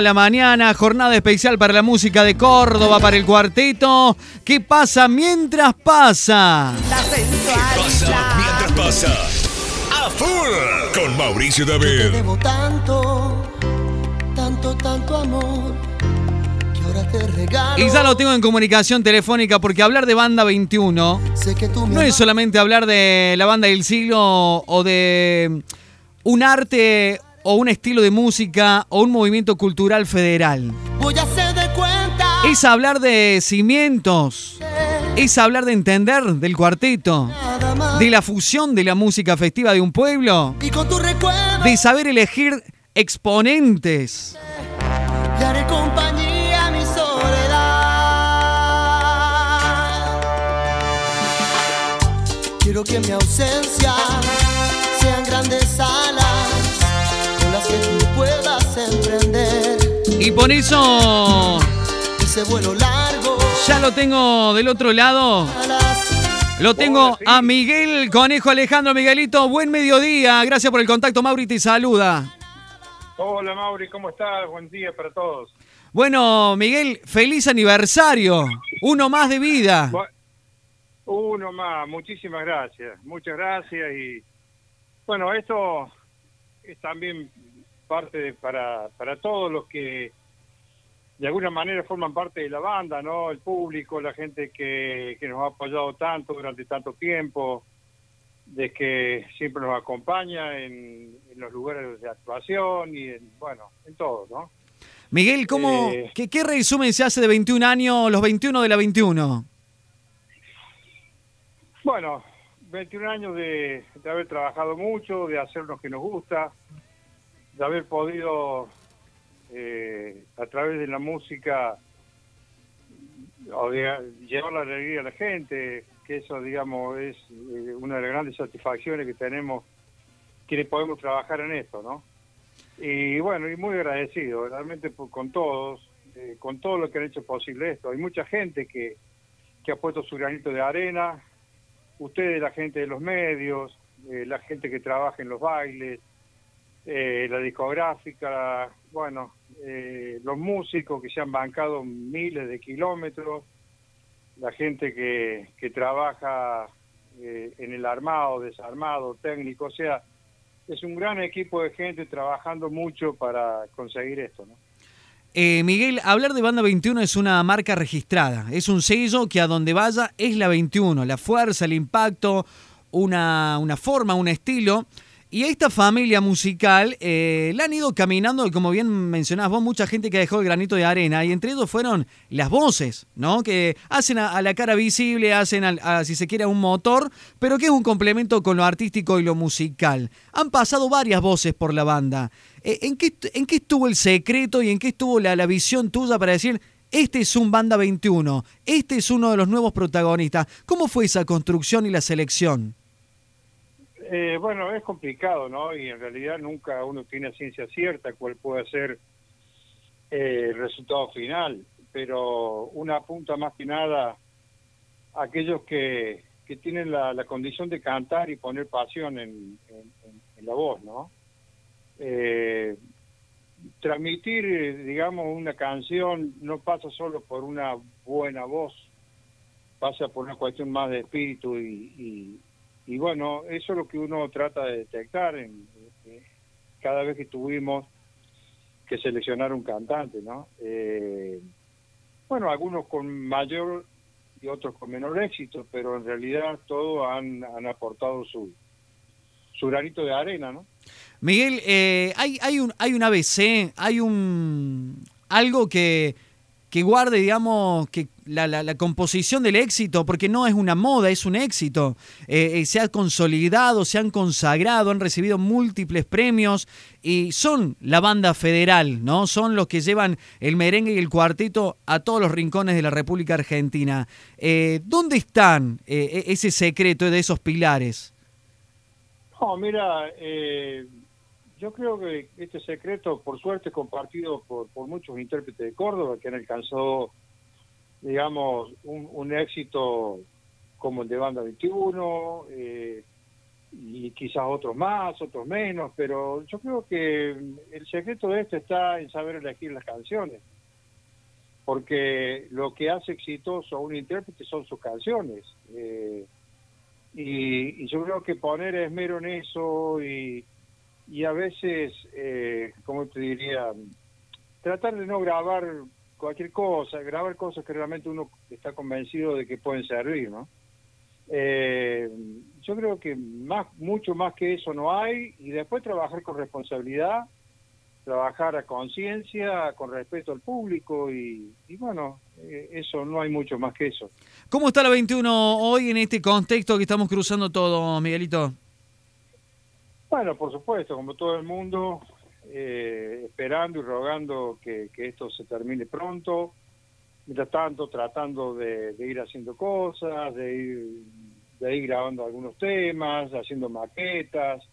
La mañana, jornada especial para la música de Córdoba, para el cuarteto. ¿Qué pasa mientras pasa? La pasa mientras pasa? A full con Mauricio Te David. debo tanto, tanto, tanto amor, que ahora te regalo. Y ya lo tengo en comunicación telefónica porque hablar de Banda 21 Sé que tú me no es solamente hablar de la banda del siglo o de un arte o un estilo de música o un movimiento cultural federal. Voy a hacer de cuenta. Es hablar de cimientos, es hablar de entender del cuarteto, de la fusión de la música festiva de un pueblo. Y con tu recuerdo de saber elegir exponentes. le haré compañía a mi soledad. Quiero que mi ausencia Y por eso ese vuelo largo. ya lo tengo del otro lado. Lo tengo sí. a Miguel Conejo Alejandro Miguelito. Buen mediodía. Gracias por el contacto, Mauri. Te saluda. Hola Mauri, ¿cómo estás? Buen día para todos. Bueno, Miguel, feliz aniversario. Uno más de vida. Uno más, muchísimas gracias, muchas gracias y bueno, esto es también parte de, para, para todos los que de alguna manera forman parte de la banda, ¿no? El público, la gente que, que nos ha apoyado tanto durante tanto tiempo, de que siempre nos acompaña en, en los lugares de actuación y en, bueno, en todo, ¿no? Miguel, ¿cómo, Eh. qué, qué resumen se hace de 21 años, los 21 de la 21? Bueno, 21 años de, de haber trabajado mucho, de hacer lo que nos gusta, de haber podido eh, a través de la música llevar la alegría a la gente, que eso, digamos, es eh, una de las grandes satisfacciones que tenemos quienes podemos trabajar en esto, ¿no? Y bueno, y muy agradecido, realmente por- con todos, eh, con todo lo que han hecho posible esto. Hay mucha gente que, que ha puesto su granito de arena, ustedes, la gente de los medios, eh, la gente que trabaja en los bailes, eh, la discográfica, bueno, eh, los músicos que se han bancado miles de kilómetros, la gente que, que trabaja eh, en el armado, desarmado, técnico, o sea, es un gran equipo de gente trabajando mucho para conseguir esto, ¿no? Eh, Miguel, hablar de Banda 21 es una marca registrada, es un sello que a donde vaya es la 21, la fuerza, el impacto, una, una forma, un estilo. Y a esta familia musical eh, la han ido caminando, como bien mencionás vos, mucha gente que dejó el granito de arena, y entre ellos fueron las voces, ¿no? Que hacen a, a la cara visible, hacen, al- a, si se quiere, a un motor, pero que es un complemento con lo artístico y lo musical. Han pasado varias voces por la banda. Eh, ¿En qué, en qué estuvo el secreto y en qué estuvo la, la visión tuya para decir, este es un Banda 21, este es uno de los nuevos protagonistas? ¿Cómo fue esa construcción y la selección? Eh, bueno, es complicado, ¿no? Y en realidad nunca uno tiene ciencia cierta cuál puede ser eh, el resultado final, pero una apunta más que nada a aquellos que, que tienen la, condición de cantar y poner pasión en, en- la voz, ¿no? Eh, transmitir, digamos, una canción no pasa solo por una buena voz, pasa por una cuestión más de espíritu y, y, y bueno, eso es lo que uno trata de detectar en, eh, cada vez que tuvimos que seleccionar un cantante, ¿no? Eh, bueno, algunos con mayor y otros con menor éxito, pero en realidad todos han, han aportado su, su granito de arena, ¿no? Miguel, eh, hay, hay, un, hay un ABC, hay un algo que, que guarde, digamos, que la, la- composición del éxito, porque no es una moda, es un éxito. Eh, eh, se ha consolidado, se han consagrado, han recibido múltiples premios y son la banda federal, ¿no? Son los que llevan el merengue y el cuarteto a todos los rincones de la República Argentina. Eh, ¿Dónde están eh, e- ese secreto de esos pilares? No, mira, yo creo que este secreto, por suerte, es compartido por, por muchos intérpretes de Córdoba que han alcanzado, digamos, un, un éxito como el de Banda 21, eh, y quizás otros más, otros menos, pero yo creo que el secreto de esto está en saber elegir las canciones, porque lo que hace exitoso a un intérprete son sus canciones. Eh, y, yo creo que poner esmero en eso y, y a veces, eh, como te diría, tratar de no grabar cualquier cosa, grabar cosas que realmente uno está convencido de que pueden servir, ¿no? Eh, yo creo que más, mucho más que eso no hay y después trabajar con responsabilidad, trabajar a conciencia, con respeto al público y, bueno, eh, eso no hay mucho más que eso. ¿Cómo está la 21 hoy en este contexto que estamos cruzando todo, Miguelito? Bueno, por supuesto, como todo el mundo, eh, esperando y rogando que, esto se termine pronto mientras tanto tratando de, ir haciendo cosas, de ir, de ir grabando algunos temas, haciendo maquetas,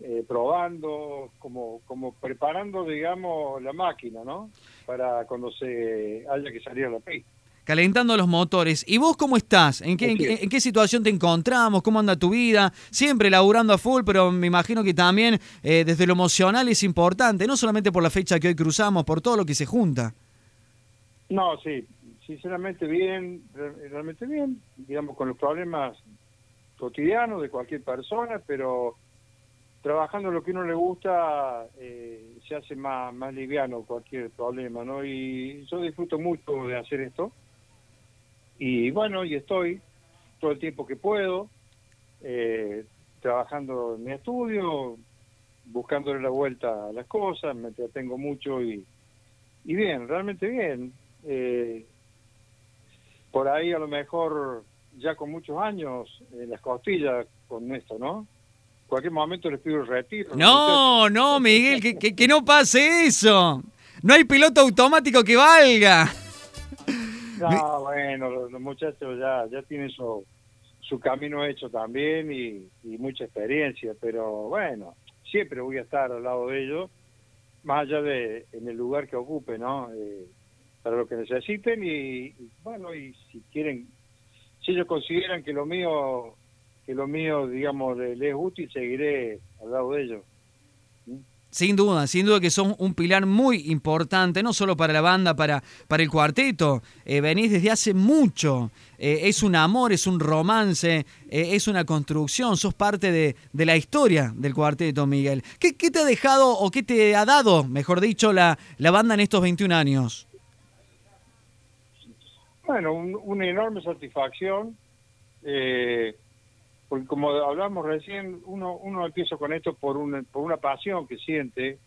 eh, probando, como, como preparando, digamos, la máquina, ¿no? Para cuando se haya que salir a la pista. Calentando los motores. ¿Y vos cómo estás? ¿En qué, en, qué situación te encontramos? ¿Cómo anda tu vida? Siempre laburando a full, pero me imagino que también eh, desde lo emocional es importante, no solamente por la fecha que hoy cruzamos, por todo lo que se junta. No, sí, sinceramente bien, realmente bien, digamos, con los problemas cotidianos de cualquier persona, pero trabajando lo que uno le gusta eh, se hace más, más liviano cualquier problema, ¿no? Y yo disfruto mucho de hacer esto. Y bueno, y estoy todo el tiempo que puedo, eh, trabajando en mi estudio, buscándole la vuelta a las cosas, me entretengo mucho y, y bien, realmente bien. Eh, por ahí a lo mejor ya con muchos años en las costillas con esto, ¿no? Cualquier momento les pido el retiro. No, no, Miguel, que, que, no pase eso. No hay piloto automático que valga. No, bueno, los, muchachos ya, ya tienen su, su camino hecho también y, y, mucha experiencia, pero bueno, siempre voy a estar al lado de ellos, más allá de en el lugar que ocupe, ¿no? Eh, para lo que necesiten y, bueno, y si quieren, si ellos consideran que lo mío, que lo mío, digamos, les es útil, seguiré al lado de ellos. Sin duda, sin duda que son un pilar muy importante, no solo para la banda, para, para el cuarteto. Eh, venís desde hace mucho. Eh, es un amor, es un romance, eh, es una construcción. Sos parte de, de, la historia del cuarteto, Miguel. ¿Qué, ¿Qué, te ha dejado o qué te ha dado, mejor dicho, la, la banda en estos 21 años? Bueno, una enorme satisfacción, eh, porque como hablamos recién, uno, uno empieza con esto por una, por una pasión que siente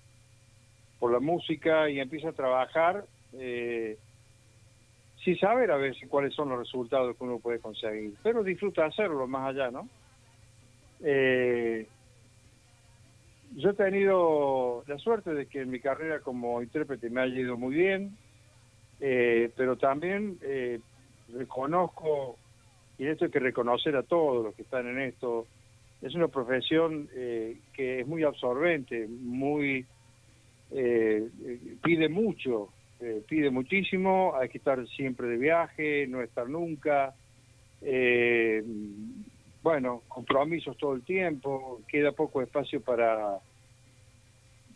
por la música y empieza a trabajar eh, sin saber a veces cuáles son los resultados que uno puede conseguir, pero disfruta hacerlo más allá, ¿no? Eh, yo he tenido la suerte de que en mi carrera como intérprete me haya ido muy bien, eh, pero también eh, reconozco, y esto hay que reconocer a todos los que están en esto, es una profesión eh, que es muy absorbente, muy pide mucho, pide muchísimo, hay que estar siempre de viaje, no estar nunca, bueno, compromisos todo el tiempo, queda poco espacio para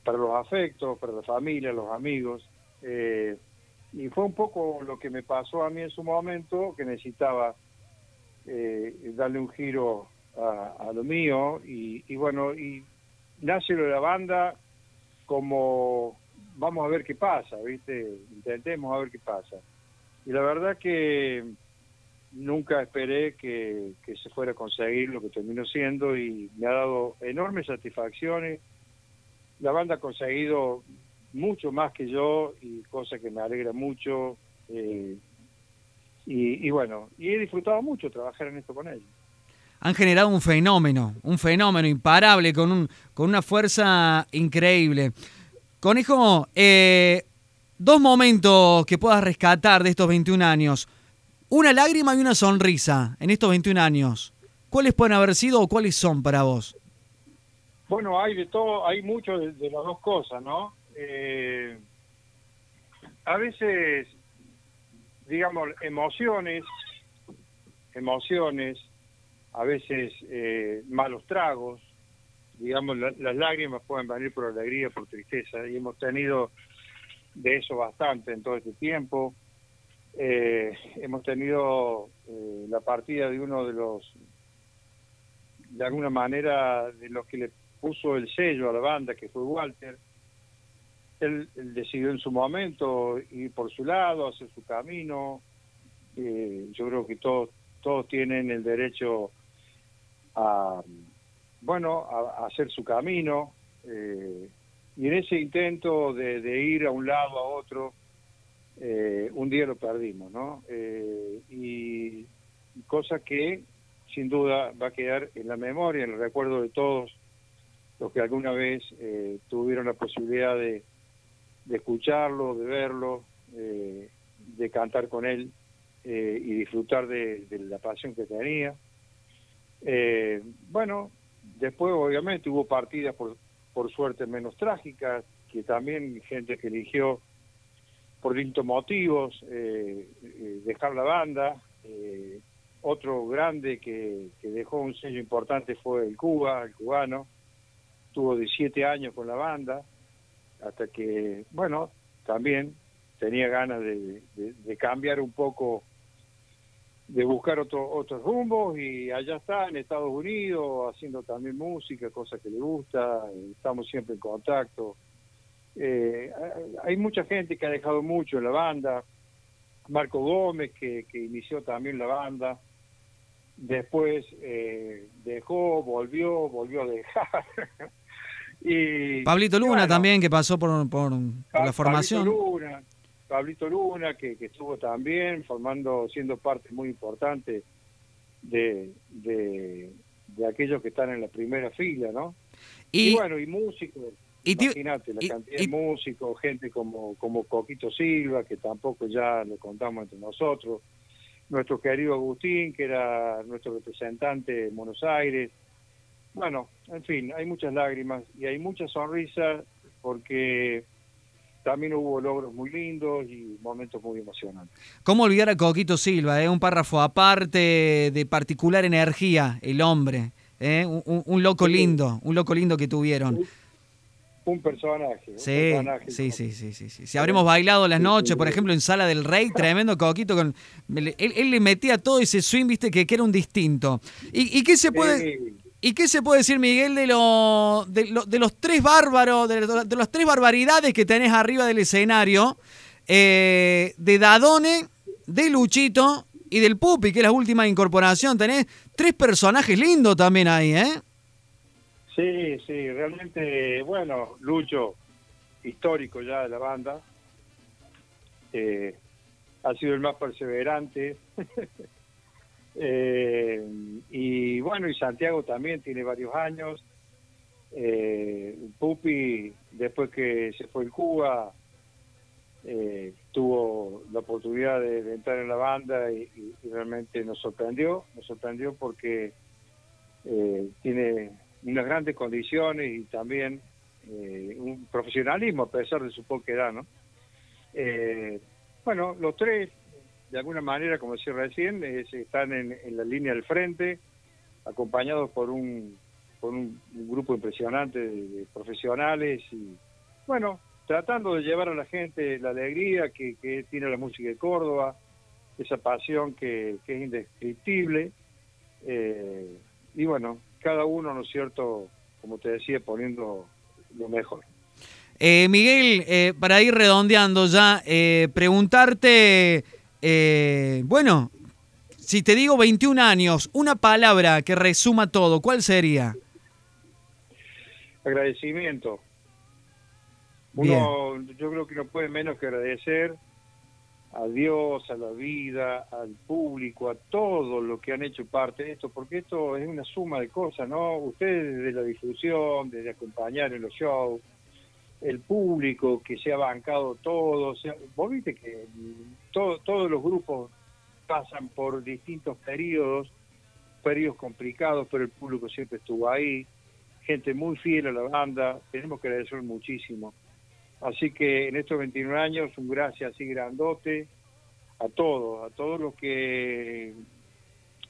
para los afectos, para la familia, los amigos. Eh, y fue un poco lo que me pasó a mí en su momento, que necesitaba eh, darle un giro a, lo mío y, bueno, y nace de la banda como vamos a ver qué pasa, ¿viste? Intentemos a ver qué pasa. Y la verdad que nunca esperé que, que se fuera a conseguir lo que terminó siendo y me ha dado enormes satisfacciones. La banda ha conseguido mucho más que yo y cosa que me alegra mucho. Eh, y, bueno, y he disfrutado mucho trabajar en esto con ellos. Han generado un fenómeno, un fenómeno imparable, con, un, con una fuerza increíble. Conejo, eh, dos momentos que puedas rescatar de estos 21 años. Una lágrima y una sonrisa en estos 21 años. ¿Cuáles pueden haber sido o cuáles son para vos? Bueno, hay de todo, hay mucho de las dos cosas, ¿no? eh, a veces, digamos, emociones, emociones, a veces eh, malos tragos, digamos, la- las lágrimas pueden venir por alegría, por tristeza, y hemos tenido de eso bastante en todo este tiempo. Eh, hemos tenido eh, la partida de uno de los, de alguna manera, de los que le puso el sello a la banda, que fue Walter. Él, decidió en su momento ir por su lado, hacer su camino. Eh, yo creo que todos todos tienen el derecho a, bueno, a, a hacer su camino. eh, y en ese intento de, de ir a un lado a otro, eh, un día lo perdimos, ¿no? Eh, y cosa que sin duda va a quedar en la memoria, en el recuerdo de todos los que alguna vez eh, tuvieron la posibilidad de, de escucharlo, de verlo, eh, de cantar con él eh, y disfrutar de, la pasión que tenía. Eh, bueno, después obviamente hubo partidas por, por suerte menos trágicas, que también gente que eligió por distintos motivos eh, eh, dejar la banda. Otro grande que, que dejó un sello importante fue el Cuba, el cubano. Tuvo 17 años con la banda, hasta que, bueno, también tenía ganas de, cambiar un poco, de buscar otro, otros rumbos y allá está en Estados Unidos haciendo también música, cosa que le gusta, estamos siempre en contacto. Eh, hay mucha gente que ha dejado mucho en la banda, Marco Gómez que, que inició también la banda, después eh, dejó, volvió, volvió a dejar. y, Pablito Luna bueno, también, que pasó por, por- por la formación. Pablito Luna, Pablito Luna, que, que estuvo también formando, siendo parte muy importante de, de, de aquellos que están en la primera fila, ¿no? Y, Y, bueno, y músicos, imagínate la y- cantidad de músicos, gente como, como Coquito Silva, que tampoco ya lo contamos entre nosotros, nuestro querido Agustín, que era nuestro representante en Buenos Aires. Bueno, en fin, hay muchas lágrimas y hay muchas sonrisas porque también hubo logros muy lindos y momentos muy emocionantes. ¿Cómo olvidar a Coquito Silva? eh? Un párrafo aparte de particular energía, el hombre. eh? Un, loco lindo, un loco lindo que tuvieron. Un personaje. un Sí, personaje sí, sí, sí, sí, sí. Si habremos bailado las noches, por ejemplo, en Sala del Rey, tremendo Coquito. Con, él, él le metía todo ese swing, viste, que, que era un distinto. ¿Y, y qué se puede...? ¿Y qué se puede decir, Miguel, de, lo, de, de los tres bárbaros, de las tres barbaridades que tenés arriba del escenario? eh, de Dadone, de Luchito y del Pupi, que es la última incorporación. Tenés tres personajes lindos también ahí, ¿eh? Sí, sí, realmente, bueno, Lucho, histórico ya de la banda, eh, ha sido el más perseverante. Eh, y bueno, y Santiago también tiene varios años. Eh, Pupi, después que se fue el Cuba, eh, tuvo la oportunidad de, entrar en la banda y realmente nos sorprendió, nos sorprendió porque eh, tiene unas grandes condiciones y también eh, un profesionalismo a pesar de su poca edad, ¿no? Eh, bueno, los tres, de alguna manera, como decía recién, es- están en, la línea del frente, acompañados por un, por un, grupo impresionante de, profesionales y, bueno, tratando de llevar a la gente la alegría que, tiene la música de Córdoba, esa pasión que, es indescriptible. eh, y bueno, cada uno, ¿no es cierto?, como te decía, poniendo lo mejor. Eh, Miguel, eh, para ir redondeando ya, preguntarte, eh, bueno, si te digo 21 años, una palabra que resuma todo, ¿cuál sería? Agradecimiento. Uno, yo creo que no puede menos que agradecer a Dios, a la vida, al público, a todo lo que han hecho parte de esto, porque esto es una suma de cosas, ¿no? Ustedes desde la difusión, desde acompañar en los shows, el público que se ha bancado todo, vos viste que todo- todos los grupos pasan por distintos periodos, periodos complicados, pero el público siempre estuvo ahí, gente muy fiel a la banda, tenemos que agradecer muchísimo. Así que en estos 21 años, un gracias así grandote a todos, a todos los que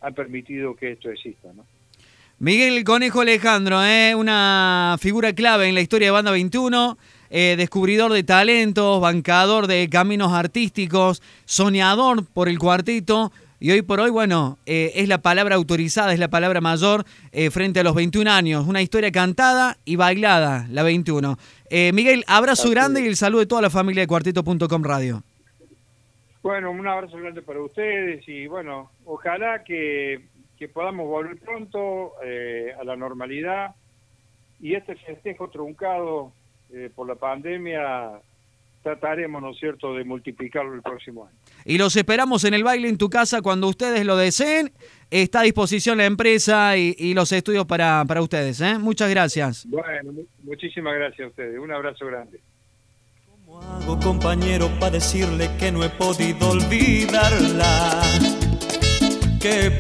han permitido que esto exista, ¿no? Miguel Conejo Alejandro, ¿eh? una figura clave en la historia de Banda 21, eh, descubridor de talentos, bancador de caminos artísticos, soñador por el cuartito. Y hoy por hoy, bueno, eh, es la palabra autorizada, es la palabra mayor eh, frente a los 21 años. Una historia cantada y bailada, la 21. Eh, Miguel, abrazo grande y el saludo de toda la familia de cuartito.com Radio. Bueno, un abrazo grande para ustedes y bueno, ojalá que, que podamos volver pronto eh, a la normalidad y este festejo truncado eh, por la pandemia trataremos, ¿no es cierto?, de multiplicarlo el próximo año. Y los esperamos en el baile en tu casa cuando ustedes lo deseen. Está a disposición la empresa y, y los estudios para, para ustedes. ¿eh? Muchas gracias. Bueno, mu- muchísimas gracias a ustedes. Un abrazo grande. ¿Cómo hago, compañero, para decirle que no he podido olvidarla? Que